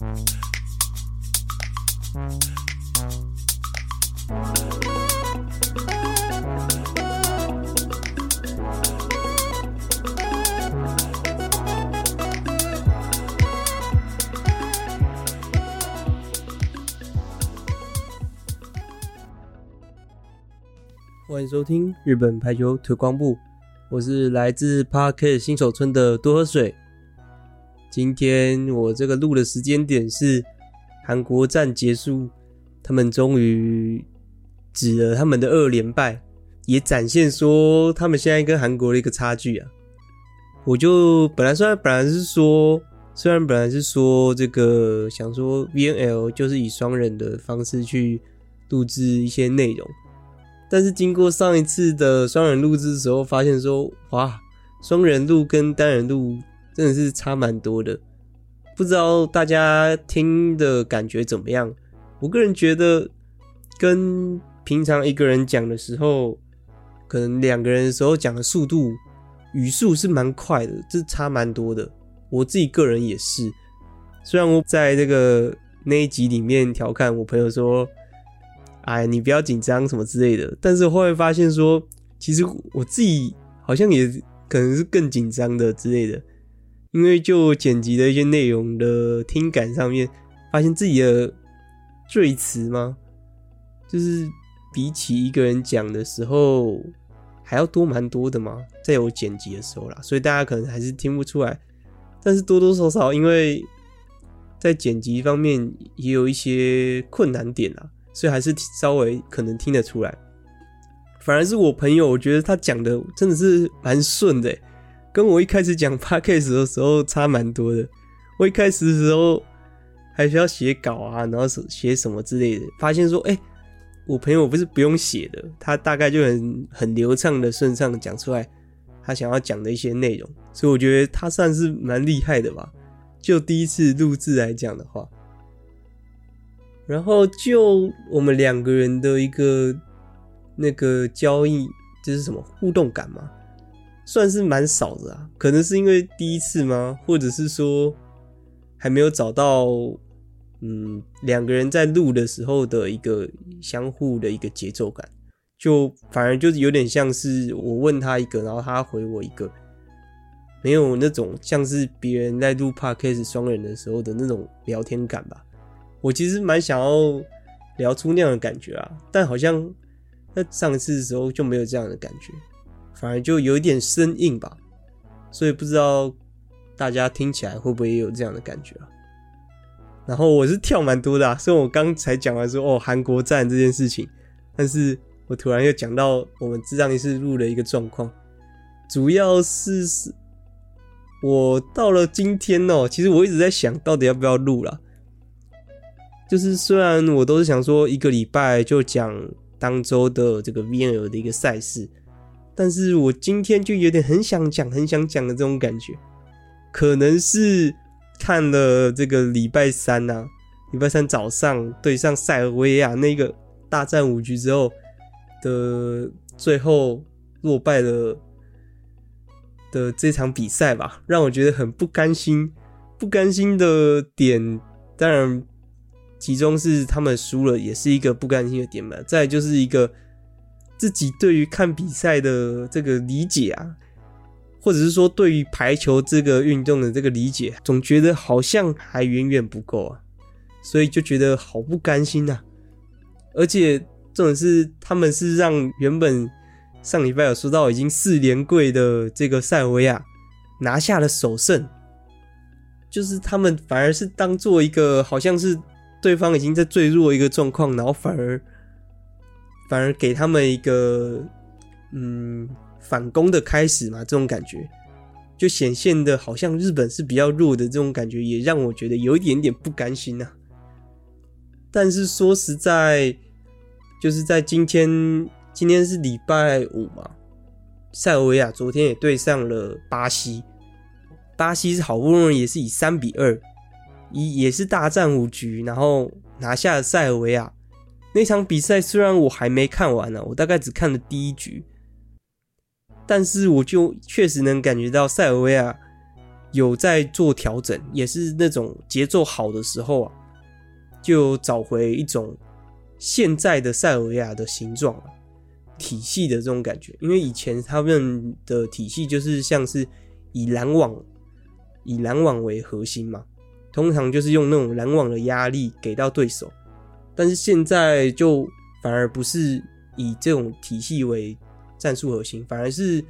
欢迎收听日本排球推广部，我是来自 Podcast 新手村的多喝水。今天我这个录的时间点是韩国战结束，他们终于止了他们的二连败，也展现说他们现在跟韩国的一个差距啊。我就本来虽然本来是说，虽然本来是说这个想说 VNL 就是以双人的方式去录制一些内容。但是经过上一次的双人录制的时候，发现说，哇，双人录跟单人录真的是差蛮多的。不知道大家听的感觉怎么样？我个人觉得，跟平常一个人讲的时候，可能两个人的时候讲的速度、语速是蛮快的，这差蛮多的。我自己个人也是，虽然我在这个那一集里面调侃我朋友说。哎，你不要紧张什么之类的。但是后来发现说，其实我自己好像也可能是更紧张的之类的，因为就剪辑的一些内容的听感上面，发现自己的赘词吗，就是比起一个人讲的时候还要多蛮多的嘛，在我剪辑的时候啦，所以大家可能还是听不出来。但是多多少少，因为在剪辑方面也有一些困难点啦。所以还是稍微可能听得出来，反而是我朋友，我觉得他讲的真的是蛮顺的，跟我一开始讲 podcast 的时候差蛮多的。我一开始的时候还需要写稿啊，然后写什么之类的，发现说，哎，我朋友不是不用写的，他大概就很很流畅的顺畅讲出来他想要讲的一些内容，所以我觉得他算是蛮厉害的吧。就第一次录制来讲的话。然后就我们两个人的一个那个交易，就是什么互动感嘛，算是蛮少的啊。可能是因为第一次吗？或者是说还没有找到，嗯，两个人在录的时候的一个相互的一个节奏感，就反而就是有点像是我问他一个，然后他回我一个，没有那种像是别人在录 Podcast 双人的时候的那种聊天感吧。我其实蛮想要聊出那样的感觉啊，但好像在上一次的时候就没有这样的感觉，反而就有一点生硬吧，所以不知道大家听起来会不会也有这样的感觉啊？然后我是跳蛮多的啊，虽然我刚才讲完说哦韩国站这件事情，但是我突然又讲到我们上一次录的一个状况，主要是是我到了今天喔，其实我一直在想到底要不要录啦。就是虽然我都是想说一个礼拜就讲当周的这个 VNL 的一个赛事，但是我今天就有点很想讲、很想讲的这种感觉，可能是看了这个礼拜三呐、啊，礼拜三早上对上塞尔维亚那个大战五局之后的最后落败了的这场比赛吧，让我觉得很不甘心。不甘心的点，当然。其中是他们输了，也是一个不甘心的点嘛。再就是一个自己对于看比赛的这个理解啊，或者是说对于排球这个运动的这个理解，总觉得好像还远远不够啊，所以就觉得好不甘心呐。而且这种是他们是让原本上礼拜有说到已经四连跪的这个塞尔维亚拿下了首胜，就是他们反而是当做一个好像是。对方已经在最弱一个状况，然后反而反而给他们一个嗯反攻的开始嘛，这种感觉。就显现的好像日本是比较弱的这种感觉，也让我觉得有一点点不甘心呐、但是说实在，就是在今天，今天是礼拜五嘛，塞尔维亚昨天也对上了巴西，巴西是好不容易也是以三比二。也也是大战五局，然后拿下了塞尔维亚。那场比赛。虽然我还没看完呢、我大概只看了第一局，但是我就确实能感觉到塞尔维亚有在做调整，也是那种节奏好的时候啊，就找回一种现在的塞尔维亚的形状，体系的这种感觉。因为以前他们的体系就是像是以拦网以拦网为核心嘛，通常就是用那种拦网的压力给到对手，但是现在就反而不是以这种体系为战术核心，反而是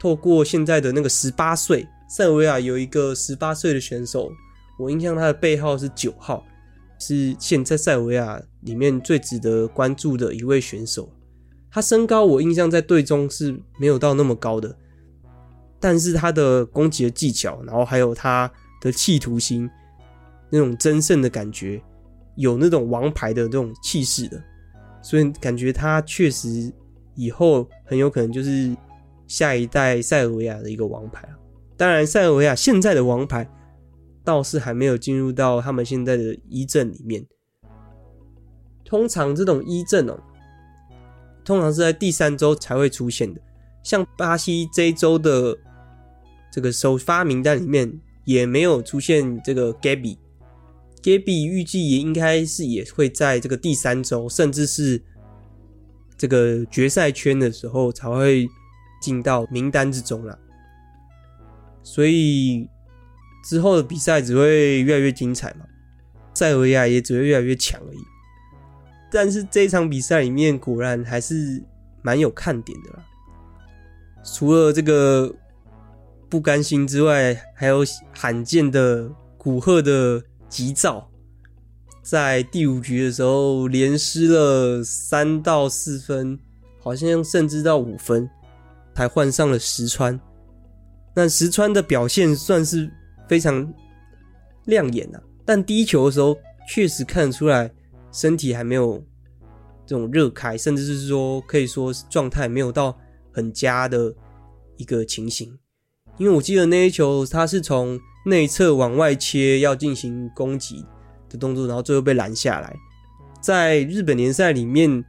透过现在的那个十八岁。塞尔维亚有一个十八岁的选手，我印象他的背号是九号，是现在塞尔维亚里面最值得关注的一位选手。他身高我印象在队中是没有到那么高的，但是他的攻击的技巧，然后还有他的企图心，那种争胜的感觉，有那种王牌的这种气势的，所以感觉他确实以后很有可能就是下一代塞尔维亚的一个王牌啊。当然，塞尔维亚现在的王牌倒是还没有进入到他们现在的一阵里面。通常这种一阵哦，通常是在第三周才会出现的。像巴西这一周的这个首发名单里面也没有出现这个 Gabby。Gaby 预计也应该是也会在这个第三周，甚至是这个决赛圈的时候才会进到名单之中了。所以之后的比赛只会越来越精彩嘛，塞维亚也只会越来越强而已。但是这场比赛里面果然还是蛮有看点的啦。除了这个不甘心之外，还有罕见的古贺的急躁，在第五局的时候连失了三到四分，好像甚至到五分，才换上了石川。但石川的表现算是非常亮眼啊，但第一球的时候确实看得出来身体还没有这种热开，甚至是说可以说状态没有到很佳的一个情形。因为我记得那一球他是从内侧往外切要进行攻击的动作，然后最后被拦下来。在日本联赛里面，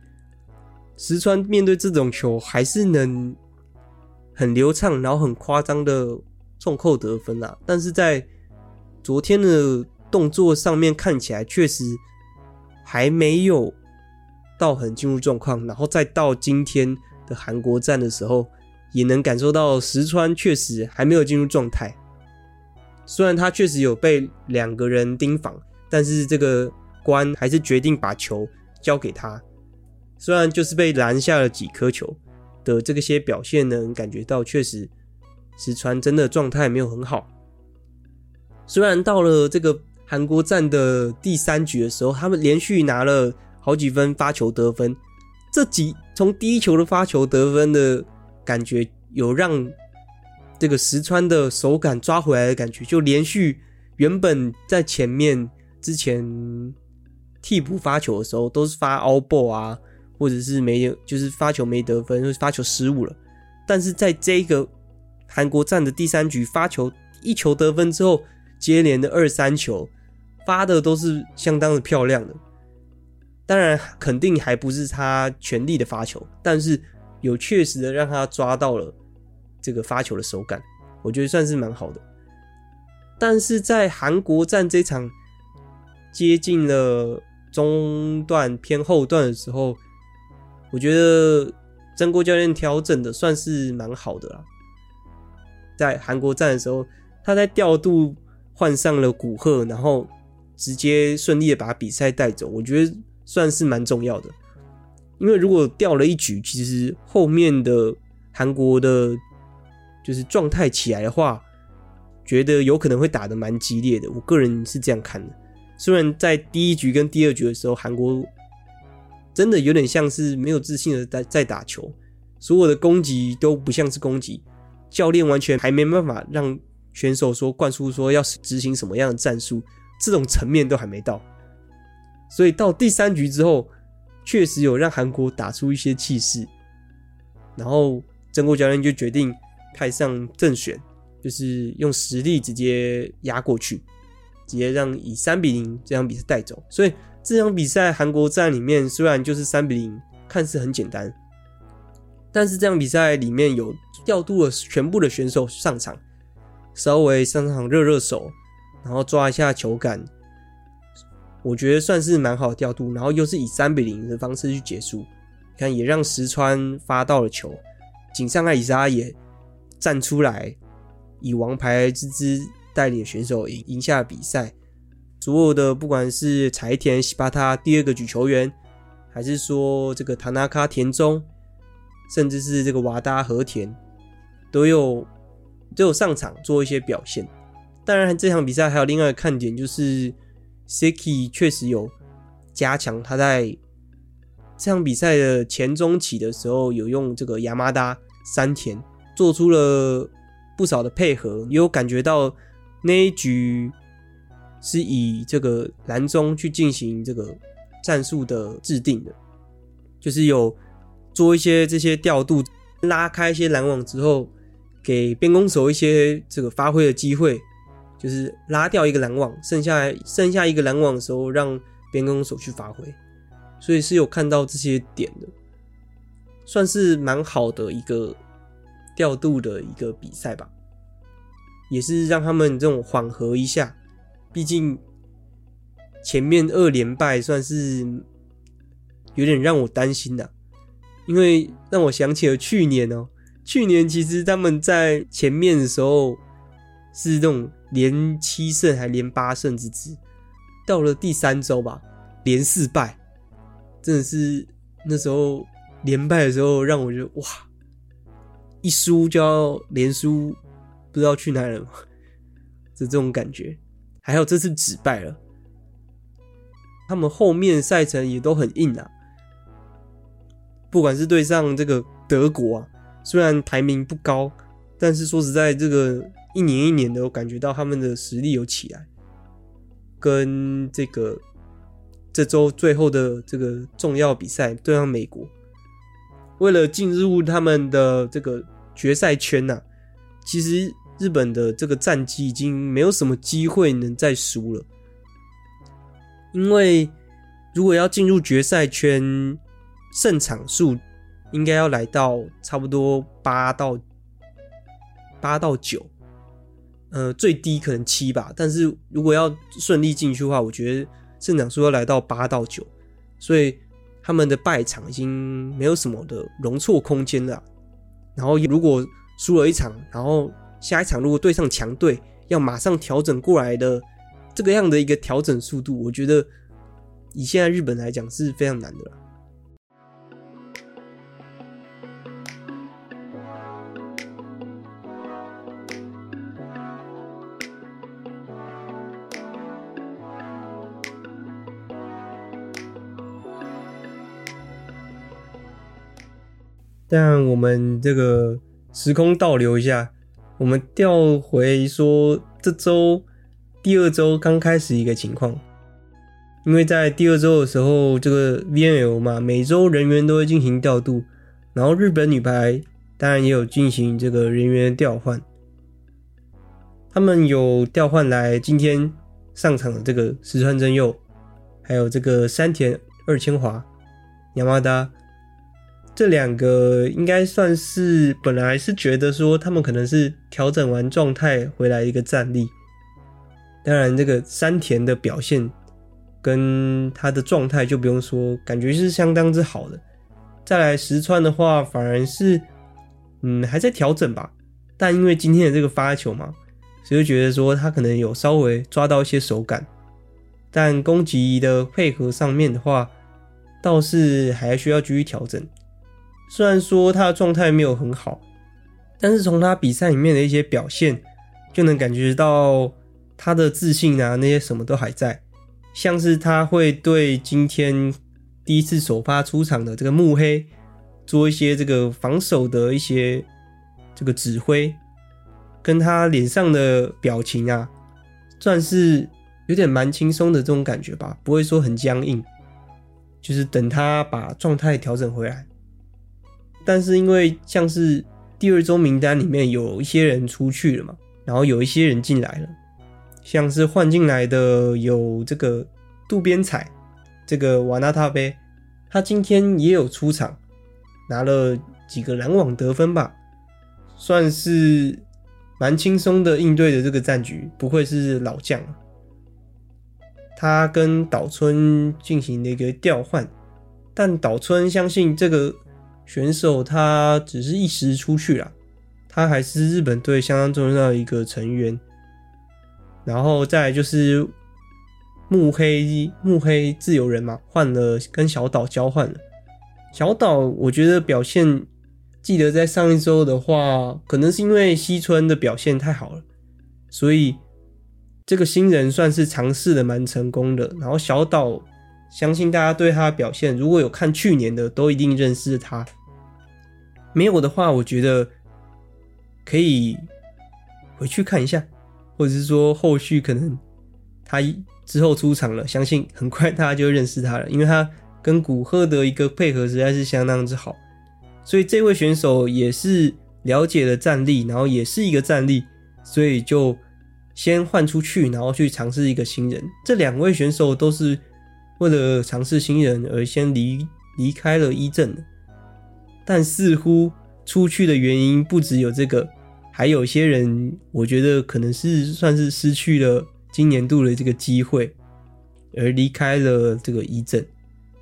石川面对这种球还是能。很流畅，然后很夸张的重扣得分啊！但是在昨天的动作上面看起来，确实还没有到很进入状况。然后再到今天的韩国站的时候，也能感受到石川确实还没有进入状态。虽然他确实有被两个人盯防，但是这个关还是决定把球交给他。虽然就是被拦下了几颗球。的这个些表现呢，感觉到确实石川真的状态没有很好。虽然到了这个韩国站的第三局的时候，他们连续拿了好几分发球得分，这几从第一球的发球得分的感觉，有让这个石川的手感抓回来的感觉，就连续原本在前面之前替补发球的时候都是发 all ball 啊。或者是没有，就是发球没得分，或是发球失误了。但是在这个韩国站的第三局，发球一球得分之后，接连的二三球发的都是相当的漂亮的。当然，肯定还不是他全力的发球，但是有确实的让他抓到了这个发球的手感，我觉得算是蛮好的。但是在韩国站这场接近了中段偏后段的时候，我觉得曾国教练调整的算是蛮好的啦，在韩国站的时候，他在调度换上了古贺，然后直接顺利的把比赛带走，我觉得算是蛮重要的。因为如果掉了一局，其实后面的韩国的，就是状态起来的话，觉得有可能会打得蛮激烈的。我个人是这样看的。虽然在第一局跟第二局的时候，韩国。真的有点像是没有自信的在在打球，所有的攻击都不像是攻击，教练完全还没办法让选手说灌输说要执行什么样的战术，这种层面都还没到。所以到第三局之后，确实有让韩国打出一些气势，然后真锅教练就决定派上正选，就是用实力直接压过去，直接让以三比零这场比赛带走。所以。这场比赛韩国站里面虽然就是三比零，看似很简单，但是这场比赛里面有调度了全部的选手上场，稍微上场热热手，然后抓一下球感，我觉得算是蛮好的调度。然后又是以三比零的方式去结束，看也让石川发到了球，井上爱里沙也站出来，以王牌之姿带领选手赢赢下比赛。所有的不管是柴田西巴塔第二个举球员，还是说这个塔纳卡田中，甚至是这个瓦达和田，都有都有上场做一些表现。当然，这场比赛还有另外看点，就是 Seki 确实有加强他在这场比赛的前中期的时候，有用这个亚麻达山田做出了不少的配合，也有感觉到那一局。是以这个蓝中去进行这个战术的制定的，就是有做一些这些调度，拉开一些拦网之后，给边攻手一些这个发挥的机会，就是拉掉一个拦网，剩下剩下一个拦网的时候，让边攻手去发挥，所以是有看到这些点的，算是蛮好的一个调度的一个比赛吧，也是让他们这种缓和一下。毕竟前面二连败算是有点让我担心的，因为让我想起了去年哦，去年其实他们在前面的时候是这种连七胜还连八胜之姿，到了第三周吧，连四败，真的是那时候连败的时候让我觉得哇，一输就要连输，不知道去哪儿了，就这种感觉。还有这次止败了，他们后面赛程也都很硬啊。不管是对上这个德国啊，虽然排名不高，但是说实在，这个一年一年的，我感觉到他们的实力有起来。跟这个这周最后的这个重要比赛对上美国，为了进入他们的这个决赛圈呐，其实。日本的这个战绩已经没有什么机会能再输了，因为如果要进入决赛圈，胜场数应该要来到差不多八到八到九，呃，最低可能七吧。但是如果要顺利进去的话，我觉得胜场数要来到八到九，所以他们的败场已经没有什么的容错空间了。然后如果输了一场，然后下一场如果对上强队，要马上调整过来的这个样的一个调整速度，我觉得以现在日本来讲是非常难的了。但我们这个时空倒流一下。我们调回说，这周第二周刚开始一个情况，因为在第二周的时候，这个 VNL 嘛，每周人员都会进行调度，然后日本女排当然也有进行这个人员调换，他们有调换来今天上场的这个石川真佑，还有这个山田二千华、亚麻达。这两个应该算是本来是觉得说他们可能是调整完状态回来一个战力，当然这个山田的表现跟他的状态就不用说，感觉是相当之好的。再来石川的话，反而是嗯还在调整吧，但因为今天的这个发球嘛，所以觉得说他可能有稍微抓到一些手感，但攻击的配合上面的话，倒是还需要继续调整。虽然说他的状态没有很好，但是从他比赛里面的一些表现，就能感觉到他的自信啊，那些什么都还在。像是他会对今天第一次首发出场的这个目黑做一些这个防守的一些这个指挥，跟他脸上的表情啊，算是有点蛮轻松的这种感觉吧，不会说很僵硬。就是等他把状态调整回来。但是因为像是第二周名单里面有一些人出去了嘛，然后有一些人进来了，像是换进来的有这个渡边彩，这个瓦纳塔贝，他今天也有出场，拿了几个篮网得分吧，算是蛮轻松的应对的这个战局，不愧是老将。他跟岛村进行了一个调换，但岛村相信这个选手他只是一时出去了，他还是日本队相当重要的一个成员。然后再来就是目黑目黑自由人嘛，换了跟小岛交换了。小岛我觉得表现，记得在上一周的话，可能是因为西村的表现太好了，所以这个新人算是尝试的蛮成功的。然后小岛，相信大家对他的表现，如果有看去年的，都一定认识他。没有的话，我觉得可以回去看一下。或者是说后续可能他之后出场了，相信很快大家就认识他了，因为他跟古贺的一个配合实在是相当之好，所以这位选手也是了解了战力，然后也是一个战力，所以就先换出去，然后去尝试一个新人。这两位选手都是为了尝试新人而先离离开了一阵，但似乎出去的原因不只有这个。还有些人，我觉得可能是算是失去了今年度的这个机会，而离开了这个一阵，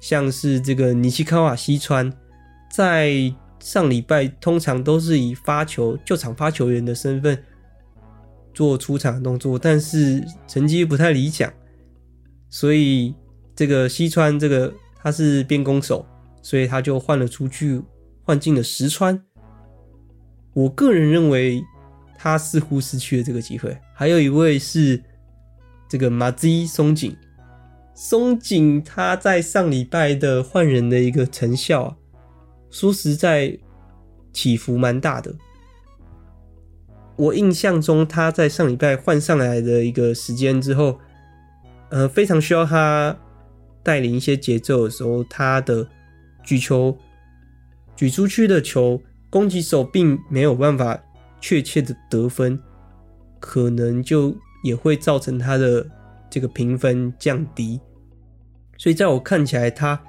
像是这个尼西卡瓦西川，在上礼拜通常都是以发球救场发球员的身份做出场的动作，但是成绩不太理想，所以这个西川这个他是边攻手，所以他就换了出去，换进了石川。我个人认为，他似乎失去了这个机会。还有一位是这个马兹松井，松井他在上礼拜的换人的一个成效，说实在起伏蛮大的。我印象中他在上礼拜换上来的一个时间之后，呃，非常需要他带领一些节奏的时候，他的举球举出去的球。攻击手并没有办法确切的得分，可能就也会造成他的这个评分降低。所以在我看起来，他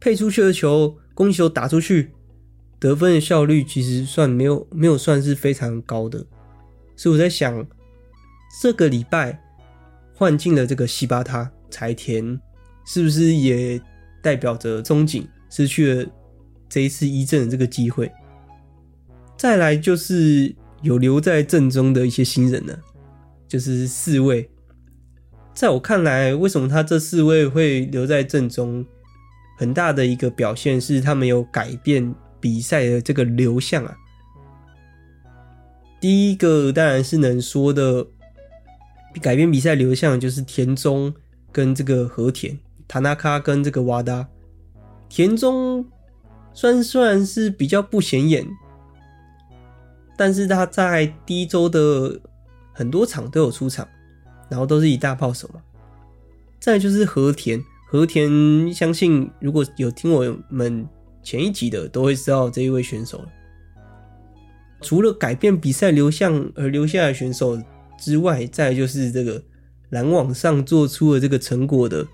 配出去的球，攻击手打出去，得分的效率其实算没有没有算是非常高的。所以我在想，这个礼拜换进了这个西巴塔柴田，是不是也代表着中井失去了这一次一阵的这个机会？再来就是有留在阵中的一些新人呢，就是四位。在我看来，为什么他这四位会留在阵中？很大的一个表现是他们有改变比赛的这个流向啊。第一个当然是能说的改变比赛流向，就是田中跟这个和田，塔纳卡跟这个瓦达。田中虽然虽然是比较不显眼。但是他在第一周的很多场都有出场，然后都是以大炮手嘛。再就是和田，和田相信如果有听我们前一集的，都会知道这一位选手。除了改变比赛流向而留下来的选手之外，再就是这个拦网上做出了这个成果的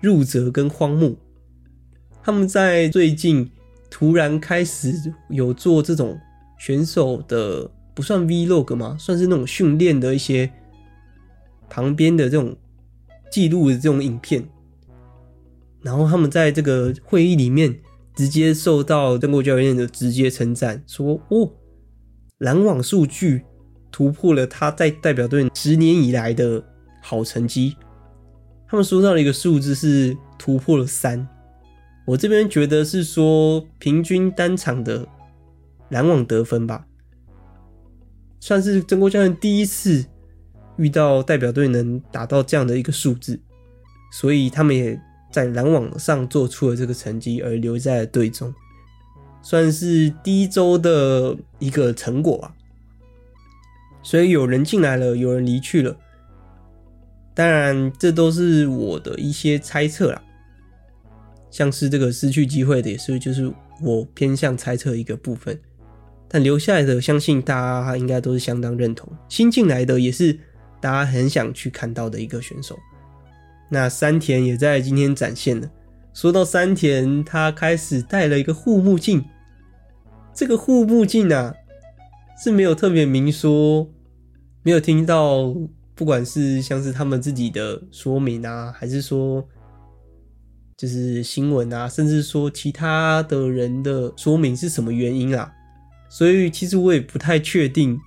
入泽跟荒木，他们在最近突然开始有做这种。选手的不算 Vlog 吗？算是那种训练的一些旁边的这种记录的这种影片。然后他们在这个会议里面直接受到曾国教练的直接称赞，说：“哦，拦网数据突破了他在代表队十年以来的好成绩。”他们说到了一个数字是突破了三，我这边觉得是说平均单场的。拦网得分吧，算是曾国教练第一次遇到代表队能达到这样的一个数字，所以他们也在拦网上做出了这个成绩，而留在了队中，算是第一周的一个成果吧。所以有人进来了，有人离去了，当然这都是我的一些猜测啦，像是这个失去机会的，也是就是我偏向猜测一个部分。但留下来的，相信大家应该都是相当认同。新进来的也是大家很想去看到的一个选手。那山田也在今天展现了。说到山田，他开始戴了一个护目镜。这个护目镜啊，是没有特别明说没有听到，不管是像是他们自己的说明啊，还是说就是新闻啊，甚至说其他的人的说明是什么原因啊？所以其实我也不太确定，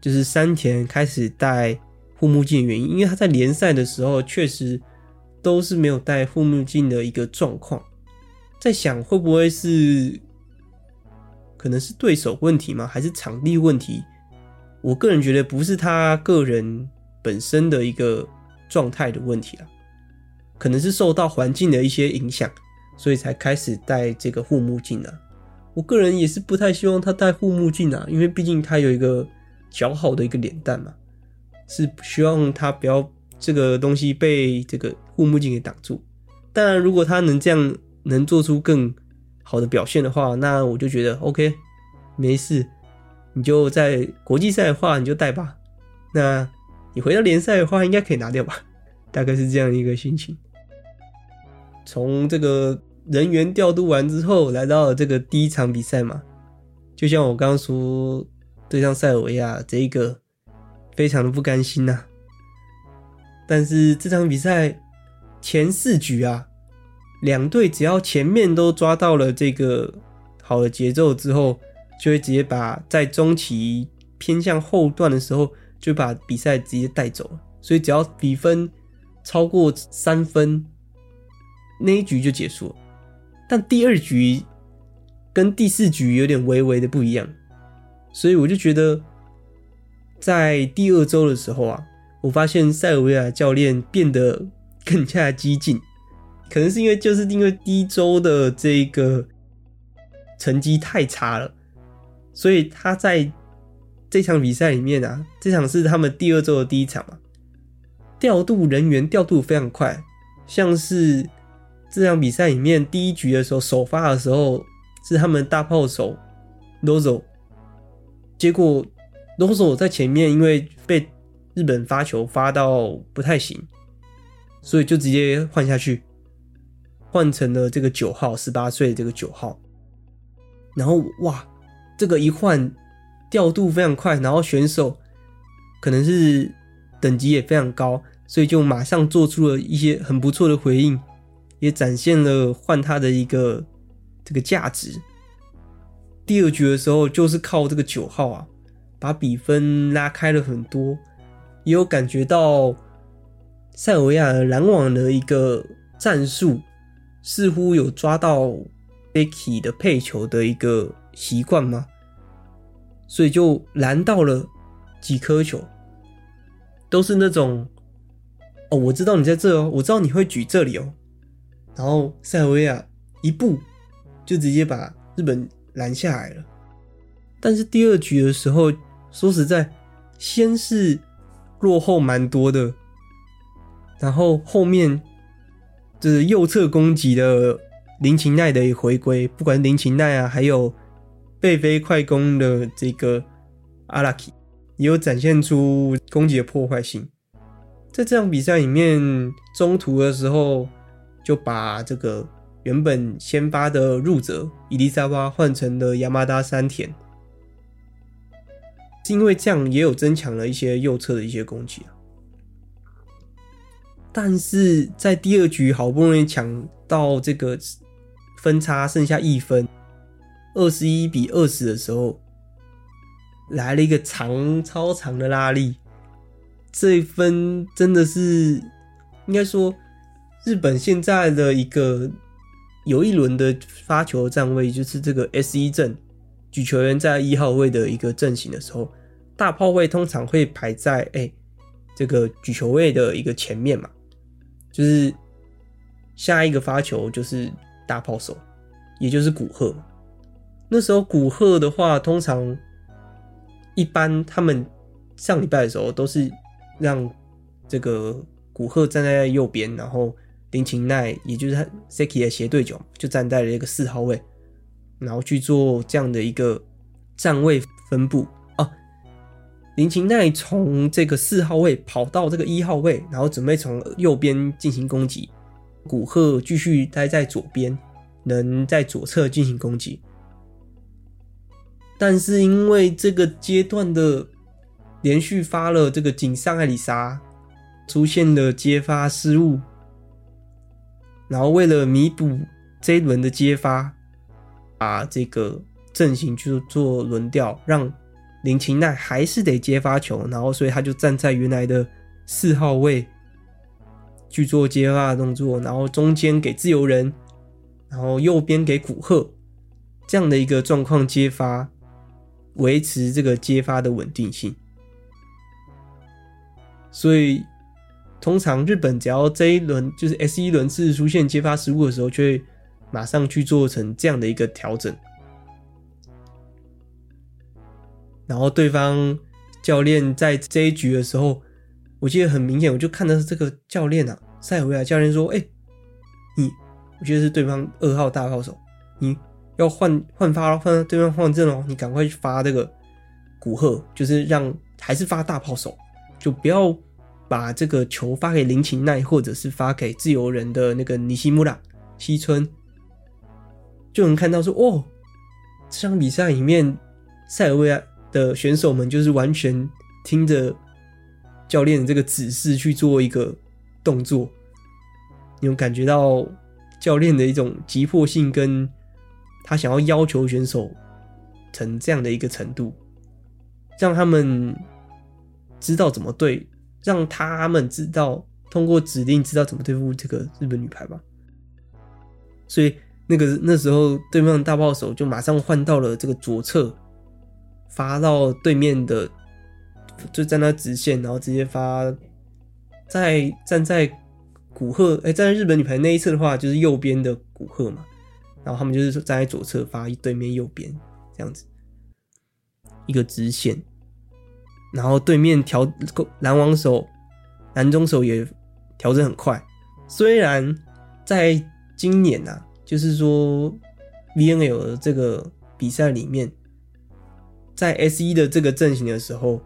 就是山田开始戴护目镜的原因，因为他在联赛的时候确实都是没有戴护目镜的一个状况。在想会不会是可能是对手问题吗？还是场地问题？我个人觉得不是他个人本身的一个状态的问题了，可能是受到环境的一些影响，所以才开始戴这个护目镜了。我个人也是不太希望他戴护目镜啊，因为毕竟他有一个姣好的一个脸蛋嘛，是希望他不要这个东西被这个护目镜给挡住。当然，如果他能这样能做出更好的表现的话，那我就觉得 OK，没事，你就在国际赛的话你就带吧。那你回到联赛的话，应该可以拿掉吧？大概是这样一个心情。从这个。人员调度完之后，来到了这个第一场比赛嘛，就像我刚刚说，对上塞尔维亚这一个非常的不甘心呐、但是这场比赛前四局啊，两队只要前面都抓到了这个好的节奏之后，就会直接把在中期偏向后段的时候，就把比赛直接带走。所以只要比分超过三分，那一局就结束了。但第二局跟第四局有点微微的不一样，所以我就觉得，在第二周的时候啊，我发现塞尔维亚教练变得更加激进，可能是因为就是因为第一周的这个成绩太差了，所以他在这场比赛里面啊，这场是他们第二周的第一场嘛，调度人员调度非常快，像是。这场比赛里面，第一局的时候首发的时候是他们大炮手 Lozo，结果 Lozo 在前面因为被日本发球发到不太行，所以就直接换下去，换成了这个九号，十八岁的这个九号。然后哇，这个一换调度非常快，然后选手可能是等级也非常高，所以就马上做出了一些很不错的回应。也展现了换他的一个这个价值。第二局的时候，就是靠这个九号啊，把比分拉开了很多。也有感觉到塞尔维亚拦网的一个战术，似乎有抓到 Becky 的配球的一个习惯吗？所以就拦到了几颗球，都是那种哦，我知道你在这哦，我知道你会举这里哦。然后塞尔维亚一步就直接把日本拦下来了，但是第二局的时候，说实在，先是落后蛮多的，然后后面就是右侧攻击的林琴奈的回归，不管是林琴奈啊，还有背飞快攻的这个阿拉基，也有展现出攻击的破坏性。在这场比赛里面，中途的时候。就把这个原本先发的入者伊丽莎巴换成了亚麻达山田，是因为这样也有增强了一些右侧的一些攻击啊。但是在第二局好不容易抢到这个分差剩下一分，二十一比二十的时候，来了一个长超长的拉力，这一分真的是应该说。日本现在的一个有一轮的发球站位，就是这个 S 一阵举球员在一号位的一个阵型的时候，大炮位通常会排在哎、这个举球位的一个前面嘛，就是下一个发球就是大炮手，也就是古贺。那时候古贺的话，通常一般他们上礼拜的时候都是让这个古贺站在右边，然后。林琴奈，也就是他 Seki 的斜对角，就站在了一个四号位，然后去做这样的一个站位分布啊。林琴奈从这个四号位跑到这个一号位，然后准备从右边进行攻击。古贺继续待在左边，能在左侧进行攻击。但是因为这个阶段的连续发了这个井上爱里沙出现了接发失误，然后为了弥补这一轮的接发，把这个阵型去做轮调，让林琴奈还是得接发球，然后所以他就站在原来的四号位去做接发的动作，然后中间给自由人，然后右边给古贺，这样的一个状况接发，维持这个接发的稳定性。所以，通常日本只要这一轮就是 S 一轮次出现接发失误的时候，就会马上去做成这样的一个调整。然后对方教练在这一局的时候，我记得很明显，我就看到这个教练啊，塞尔维亚教练说：“哎、你，我觉得是对方二号大炮手，你要换换发了换对方换阵哦，你赶快去发这个古贺，就是让还是发大炮手，就不要。”把这个球发给林琴奈，或者是发给自由人的那个尼西穆拉西村，就能看到说，哦，这场比赛里面，塞尔维亚的选手们就是完全听着教练的这个指示去做一个动作，你有感觉到教练的一种急迫性，跟他想要要求选手成这样的一个程度，让他们知道怎么对。让他们知道，通过指令知道怎么对付这个日本女排吧。所以那个那时候，对面的大炮手就马上换到了这个左侧，发到对面的，就在那直线，然后直接发。在站在古贺，哎，站在日本女排那一侧的话，就是右边的古贺嘛。然后他们就是站在左侧发对面右边这样子，一个直线。然后对面调篮网手、篮中手也调整很快。虽然在今年呐、啊，就是说 VNL 的这个比赛里面，在 S 一的这个阵型的时候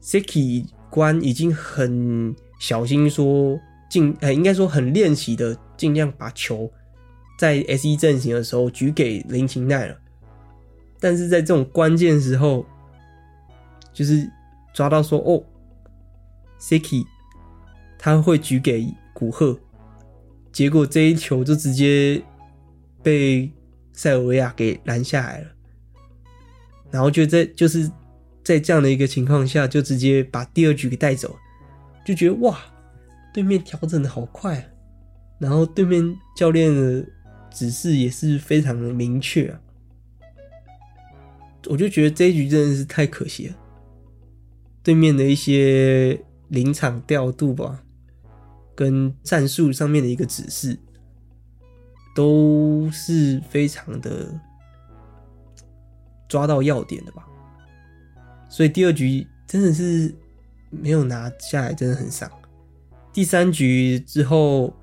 ，Seki 官已经很小心说尽，呃，应该说很练习的，尽量把球在 S 一阵型的时候举给林琴奈了。但是在这种关键时候，就是抓到说哦，Seki 他会举给古贺，结果这一球就直接被塞尔维亚给拦下来了，然后就在就是在这样的一个情况下，就直接把第二局给带走，就觉得哇，对面调整的好快啊，然后对面教练的指示也是非常的明确啊，我就觉得这一局真的是太可惜了。对面的一些临场调度吧，跟战术上面的一个指示，都是非常的抓到要点的吧。所以第二局真的是没有拿下来，真的很伤。第三局之后，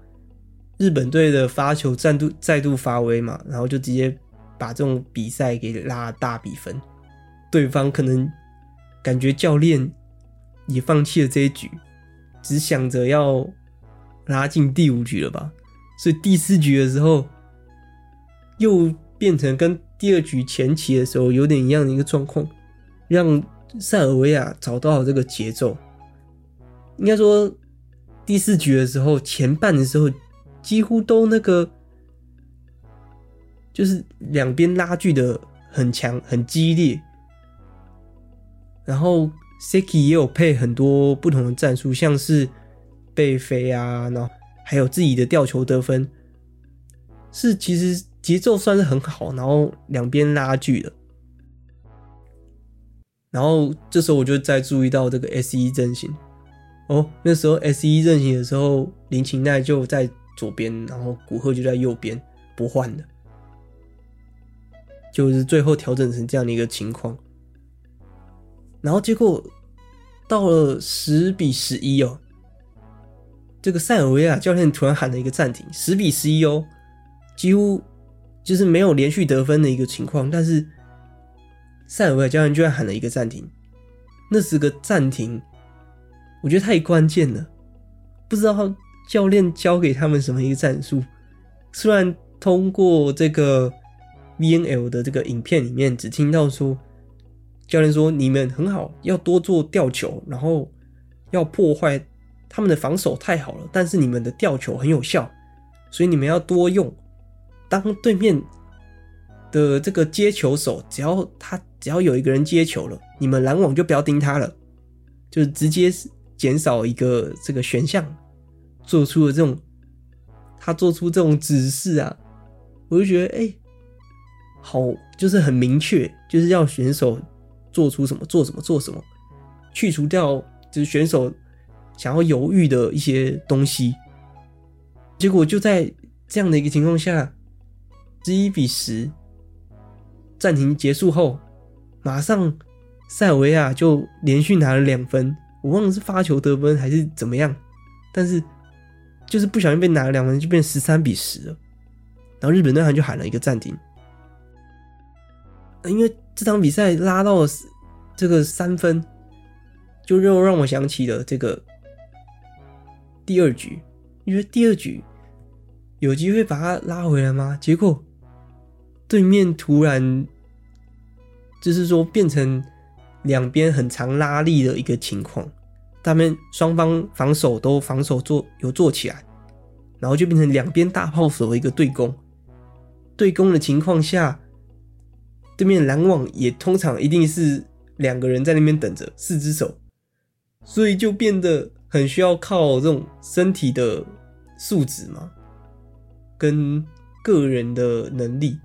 日本队的发球再度再度发威嘛，然后就直接把这种比赛给拉大比分，对方可能。感觉教练也放弃了这一局，只想着要拉进第五局了吧？所以第四局的时候，又变成跟第二局前期的时候有点一样的一个状况，让塞尔维亚找到了这个节奏。应该说，第四局的时候前半的时候，几乎都那个，就是两边拉锯的很强、很激烈。然后 Siki 也有配很多不同的战术，像是背飞啊，然后还有自己的吊球得分，是其实节奏算是很好，然后两边拉锯的。然后这时候我就再注意到这个 S 一阵型哦，那时候 S 一阵型的时候，林琴奈就在左边，然后古贺就在右边不换的，就是最后调整成这样的一个情况。然后结果到了十比十一哦，这个塞尔维亚教练突然喊了一个暂停，十比十一哦，几乎就是没有连续得分的一个情况，但是塞尔维亚教练居然喊了一个暂停，那是个暂停，我觉得太关键了，不知道他教练教给他们什么一个战术，虽然通过这个 VNL 的这个影片里面只听到说。教练说：“你们很好，要多做吊球，然后要破坏他们的防守太好了，但是你们的吊球很有效，所以你们要多用。当对面的这个接球手，只要他只要有一个人接球了，你们拦网就不要盯他了，就直接减少一个这个选项，做出了这种他做出这种指示啊，我就觉得哎。”好，就是很明确，就是要选手做出什么，做什么，做什么，去除掉就是选手想要犹豫的一些东西。结果就在这样的一个情况下，十一比十，暂停结束后，马上塞尔维亚就连续拿了两分，我忘了是发球得分还是怎么样，但是就是不小心被拿了两分，就变十三比十了。然后日本队他就喊了一个暂停。因为这场比赛拉到了这个三分，就又让我想起了这个第二局。因为第二局有机会把它拉回来吗？结果对面突然就是说变成两边很长拉力的一个情况，他们双方防守都防守做有做起来，然后就变成两边大炮手一个对攻。对攻的情况下。对面拦网也通常一定是两个人在那边等着，四只手，所以就变得很需要靠这种身体的素质嘛，跟个人的能力，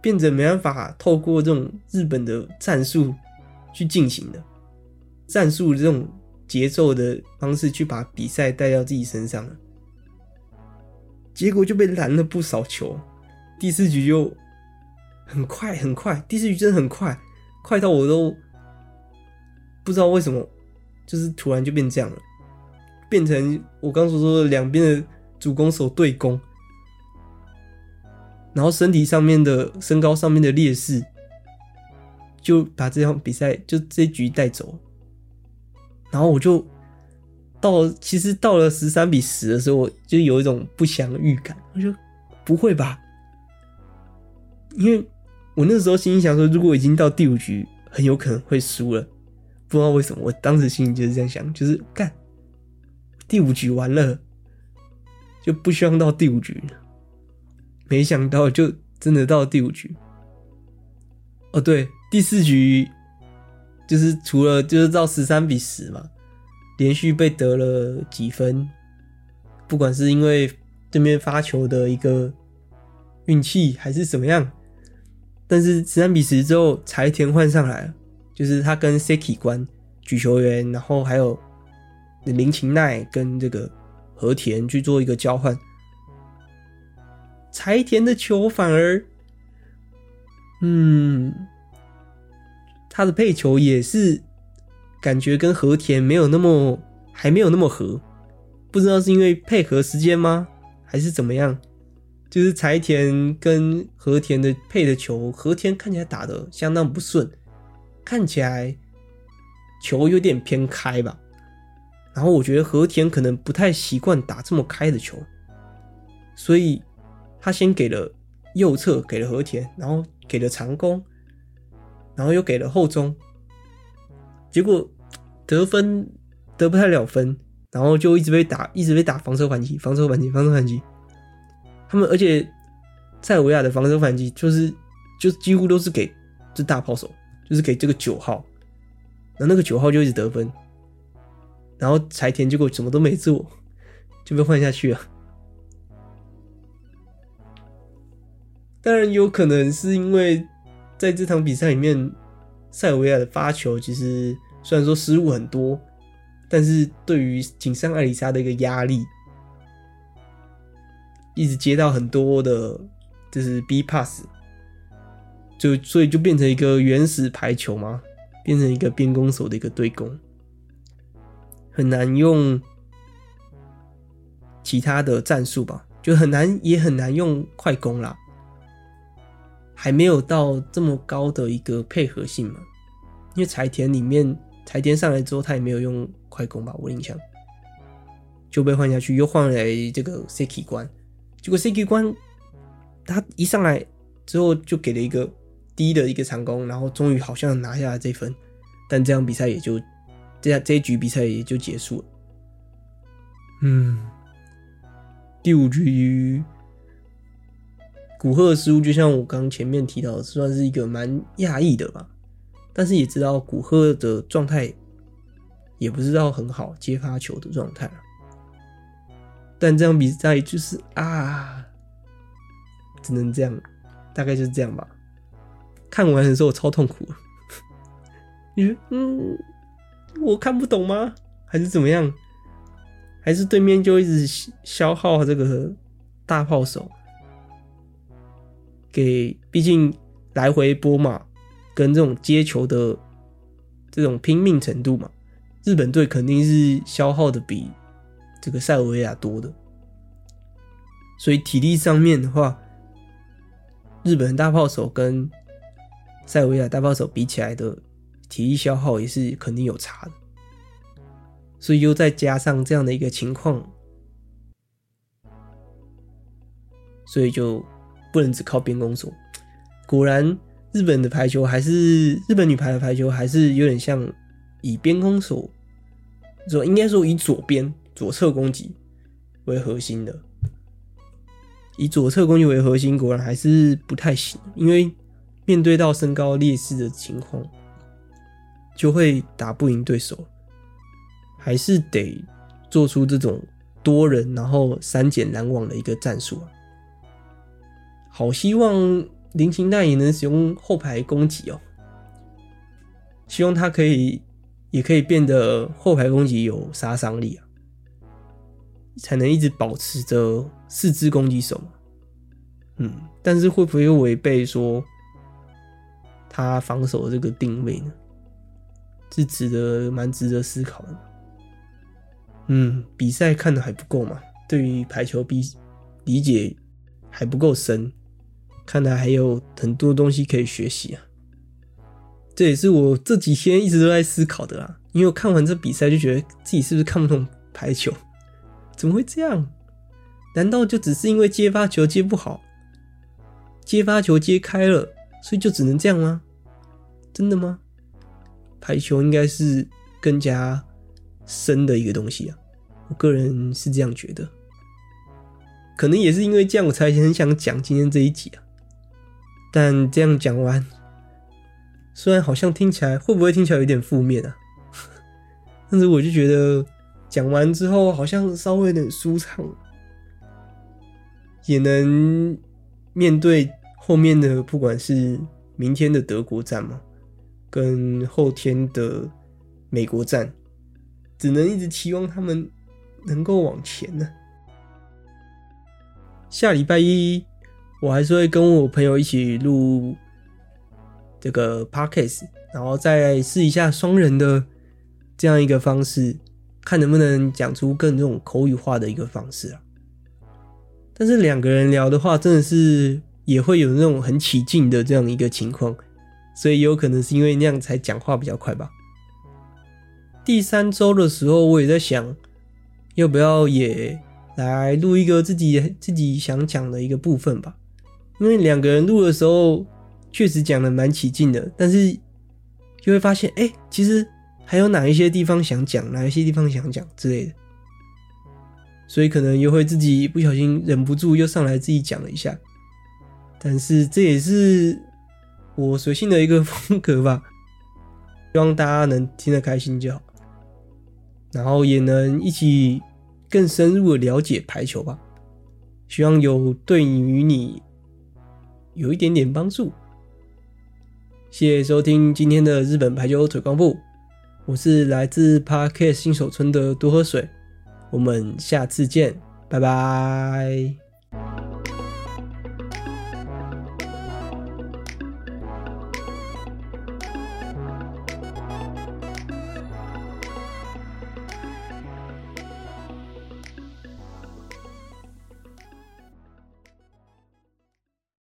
变得没办法透过这种日本的战术去进行的，战术这种节奏的方式去把比赛带到自己身上，结果就被拦了不少球，第四局就。很快很快，第四局真的很快，快到我都不知道为什么，就是突然就变这样了，变成我刚所说的两边的主攻手对攻，然后身体上面的身高上面的劣势，就把这场比赛就这局带走，然后我就到其实到了十三比十的时候，我就有一种不祥预感，我就不会吧，因为。我那时候心里想说，如果已经到第五局，很有可能会输了。不知道为什么，我当时心里就是这样想，就是干第五局完了，就不希望到第五局。没想到就真的到第五局。哦，对，第四局就是除了就是到十三比十嘛，连续被得了几分，不管是因为对面发球的一个运气，还是怎么样。但是十三比十之后，柴田换上来了，就是他跟 Seki 关举球员，然后还有林琴奈跟这个和田去做一个交换。柴田的球反而，嗯，他的配球也是感觉跟和田没有那么还没有那么合，不知道是因为配合时间吗，还是怎么样？就是柴田跟和田的配的球，和田看起来打得相当不顺，看起来球有点偏开吧。然后我觉得和田可能不太习惯打这么开的球，所以他先给了右侧给了和田，然后给了长弓，然后又给了后中，结果得分得不太了分，然后就一直被打，一直被打防守反击，防守反击，防守反击。他们而且塞尔维亚的防守反击就是就几乎都是给这大炮手，就是给这个九号，然后那个九号就一直得分，然后柴田结果什么都没做就被换下去了。当然有可能是因为在这场比赛里面，塞尔维亚的发球其实虽然说失误很多，但是对于井上艾里莎的一个压力。一直接到很多的，就是 B pass，就所以就变成一个原始排球嘛，变成一个边攻手的一个对攻，很难用其他的战术吧，就很难也很难用快攻啦，还没有到这么高的一个配合性嘛，因为柴田里面柴田上来之后，他也没有用快攻吧，我印象就被换下去，又换来这个 Siki 关。结果 CQ 关他一上来之后就给了一个低的一个长攻，然后终于好像拿下了这分，但这场比赛也就这样，这一局比赛也就结束了。嗯，第五局古贺的失误，就像我刚前面提到的，算是一个蛮讶异的吧。但是也知道古贺的状态也不是到很好，接发球的状态。但这场比赛就是啊，只能这样，大概就是这样吧。看完的时候我超痛苦，你说嗯，我看不懂吗？还是怎么样？还是对面就一直消耗这个大炮手？给，毕竟来回波嘛，跟这种接球的这种拼命程度嘛，日本队肯定是消耗的比。这个塞尔维亚多的，所以体力上面的话，日本大炮手跟塞尔维亚大炮手比起来的体力消耗也是肯定有差的，所以又再加上这样的一个情况，所以就不能只靠边攻手。果然，日本的排球还是日本女排的排球还是有点像以边攻手，说应该说以左边。左侧攻击为核心的，以左侧攻击为核心，果然还是不太行。因为面对到身高劣势的情况，就会打不赢对手，还是得做出这种多人然后三减拦网的一个战术啊。好希望林琴奈也能使用后排攻击哦，希望他可以也可以变得后排攻击有杀伤力啊。才能一直保持着四支攻击手嘛，嗯，但是会不会违背说他防守的这个定位呢？是值得蛮值得思考的。嗯，比赛看的还不够嘛，对于排球比理解还不够深，看来还有很多东西可以学习啊。这也是我这几天一直都在思考的啦，因为我看完这比赛就觉得自己是不是看不懂排球。怎么会这样？难道就只是因为接发球接不好，接发球接开了，所以就只能这样吗？真的吗？排球应该是更加深的一个东西啊，我个人是这样觉得。可能也是因为这样，我才很想讲今天这一集啊。但这样讲完，虽然好像听起来会不会听起来有点负面啊？但是我就觉得。讲完之后，好像稍微有点舒畅，也能面对后面的，不管是明天的德国站嘛，跟后天的美国站，只能一直期望他们能够往前呢。下礼拜一，我还是会跟我朋友一起录这个 podcast，然后再试一下双人的这样一个方式。看能不能讲出更这种口语化的一个方式啊？但是两个人聊的话，真的是也会有那种很起劲的这样一个情况，所以有可能是因为那样才讲话比较快吧。第三周的时候，我也在想，要不要也来录一个自己自己想讲的一个部分吧？因为两个人录的时候，确实讲的蛮起劲的，但是就会发现，哎、其实。还有哪一些地方想讲，哪一些地方想讲之类的，所以可能又会自己不小心忍不住又上来自己讲了一下，但是这也是我随性的一个风格吧，希望大家能听得开心就好，然后也能一起更深入的了解排球吧，希望有对于你有一点点帮助。谢谢收听今天的日本排球腿光部。我是来自 Parkes 新手村的多喝水，我们下次见，拜拜。